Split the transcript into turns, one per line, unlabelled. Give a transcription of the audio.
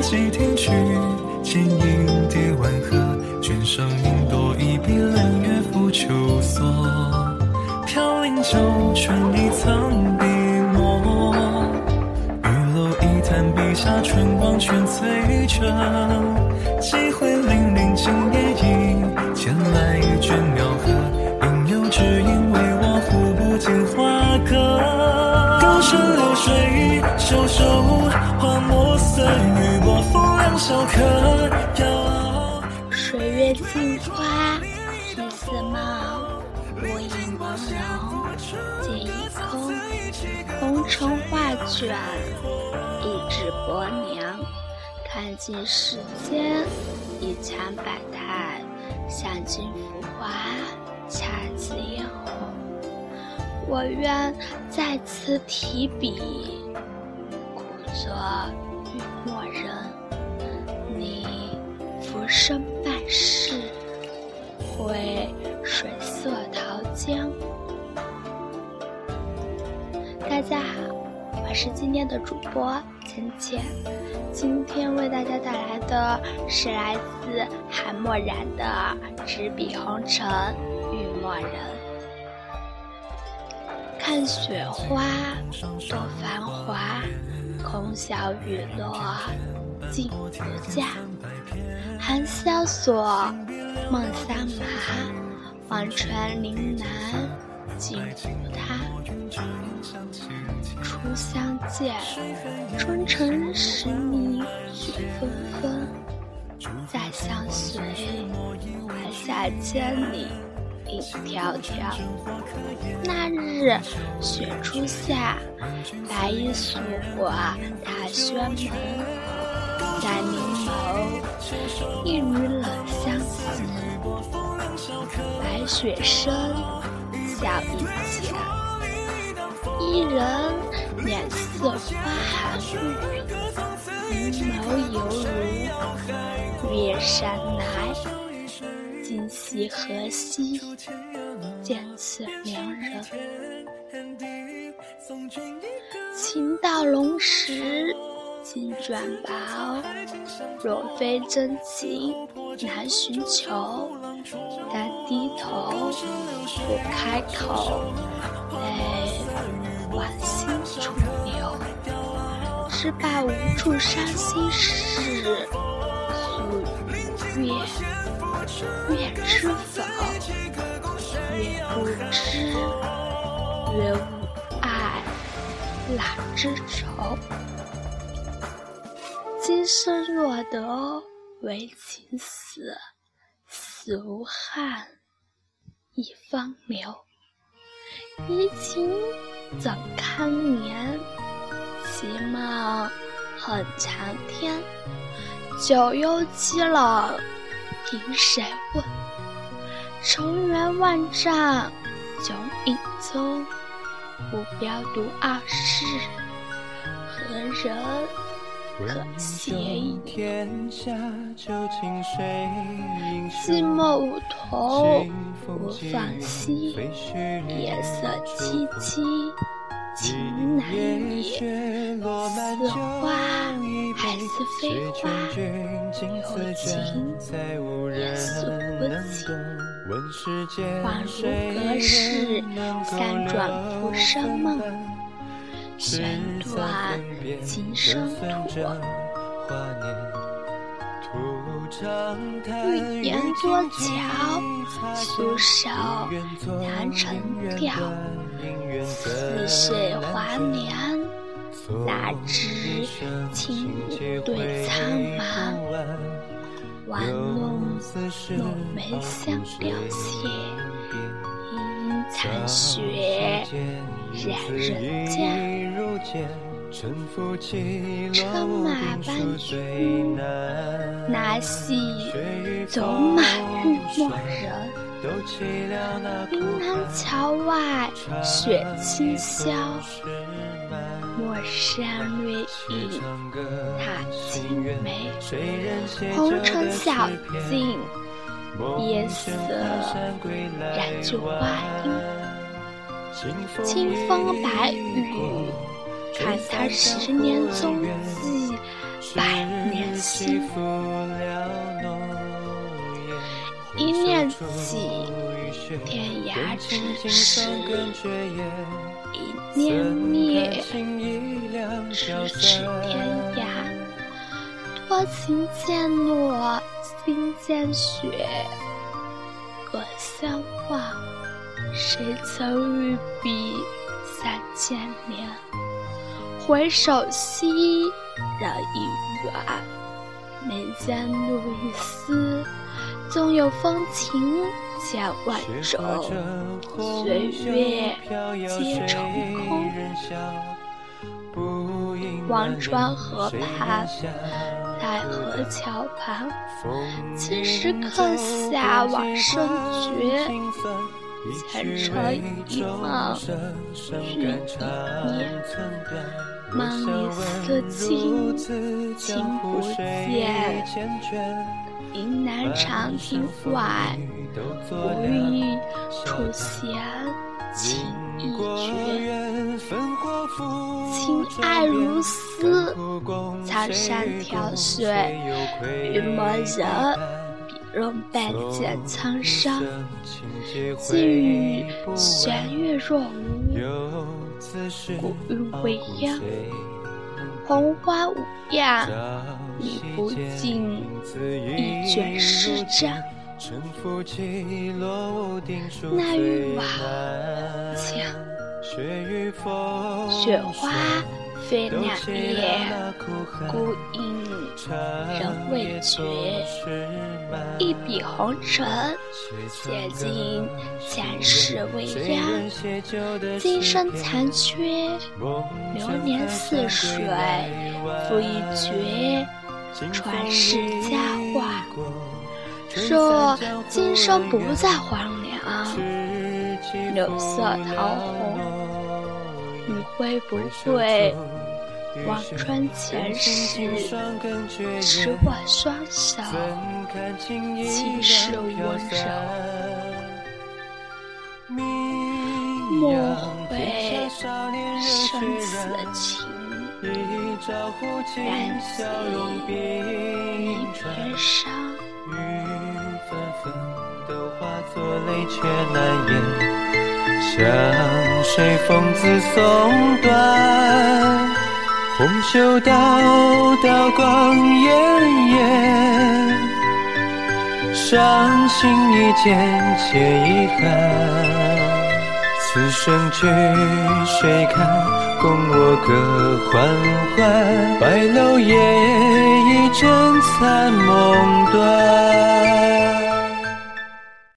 几听曲，剑影叠万壑。卷上云朵一笔，冷月拂秋索。飘零酒泉一苍笔墨。玉楼一叹笔下春光全醉着。几回零零今夜忆，前来一卷水
月镜花，日似梦，我影朦胧，剑已空。红尘画卷，一纸薄凉。看尽世间一腔百态，想尽浮华，恰似嫣红。我愿再次提笔，为水色桃江。大家好，我是今天的主播芊芊，今天为大家带来的是来自韩墨染的《执笔红尘遇墨人》。看雪花多繁华，空晓雨落尽无价。寒宵锁，梦三马，望穿林南，尽无他。初相见，春城十里雪纷纷；再相随，华夏千里影迢迢。那日雪初下，白衣素裹踏轩门。在凝眸，一缕冷香袭。白雪深，笑意浅。一人脸色发寒绿，凝眸犹如月山来。今夕何夕，见此良人？情到浓时。心转薄，若非真情难寻求。但低头不开口，泪往心处流。只把无处伤心事，诉与月，月知否？月不知，月无爱，哪知愁？今生若得为情死，死无憾，亦方留。余情怎堪年？其梦恨长天。九幽凄冷，凭谁问？重圆万丈，迥影踪。无标独二世，何人？可惜，寂寞梧桐无放稀，夜色凄凄情难也。似花还似非花，有情也诉不尽。恍如隔世，三转浮生梦。弦断琴声吐，欲言多巧，素手难成调。似水华年，哪知青对苍茫。玩弄浓眉香凋谢，映残雪染人间。乘马伴君，那系走马遇墨人。临南桥外雪清宵，陌山绿影踏青梅。红尘小径，夜色染旧花衣。清风白雨。看他十年踪迹，百年心。一念起，天涯咫尺；一念灭，咫尺天涯。多情渐落，心渐雪。隔相望，谁曾与彼三千年？回首兮，人已远。眉间露一丝，纵有风情千万种，岁月皆成空。忘川河畔，奈何桥旁，青石刻下往生诀。前尘一梦，续一念。梦里思亲，亲不见。云南长亭外，无意初见情意绝。情爱如丝，苍山跳水，欲墨人，容半剪苍山。寄语弦月若无。古韵未央，红花无恙，你不尽一卷诗章。那玉瓦墙，雪花飞两叶，孤影人未觉。一笔红尘，写尽前世未央。今生残缺，流年似水，付一绝，传世佳话。若今生不再荒凉，柳色桃红，你会不会望穿前世，执我双手，气势温柔？莫会生死情，燃起一片伤。
作泪却难言，向谁风自送断？红袖道道光潋滟，伤心一剪且遗憾。此生去谁看？供我歌缓缓。白楼夜已真残梦断。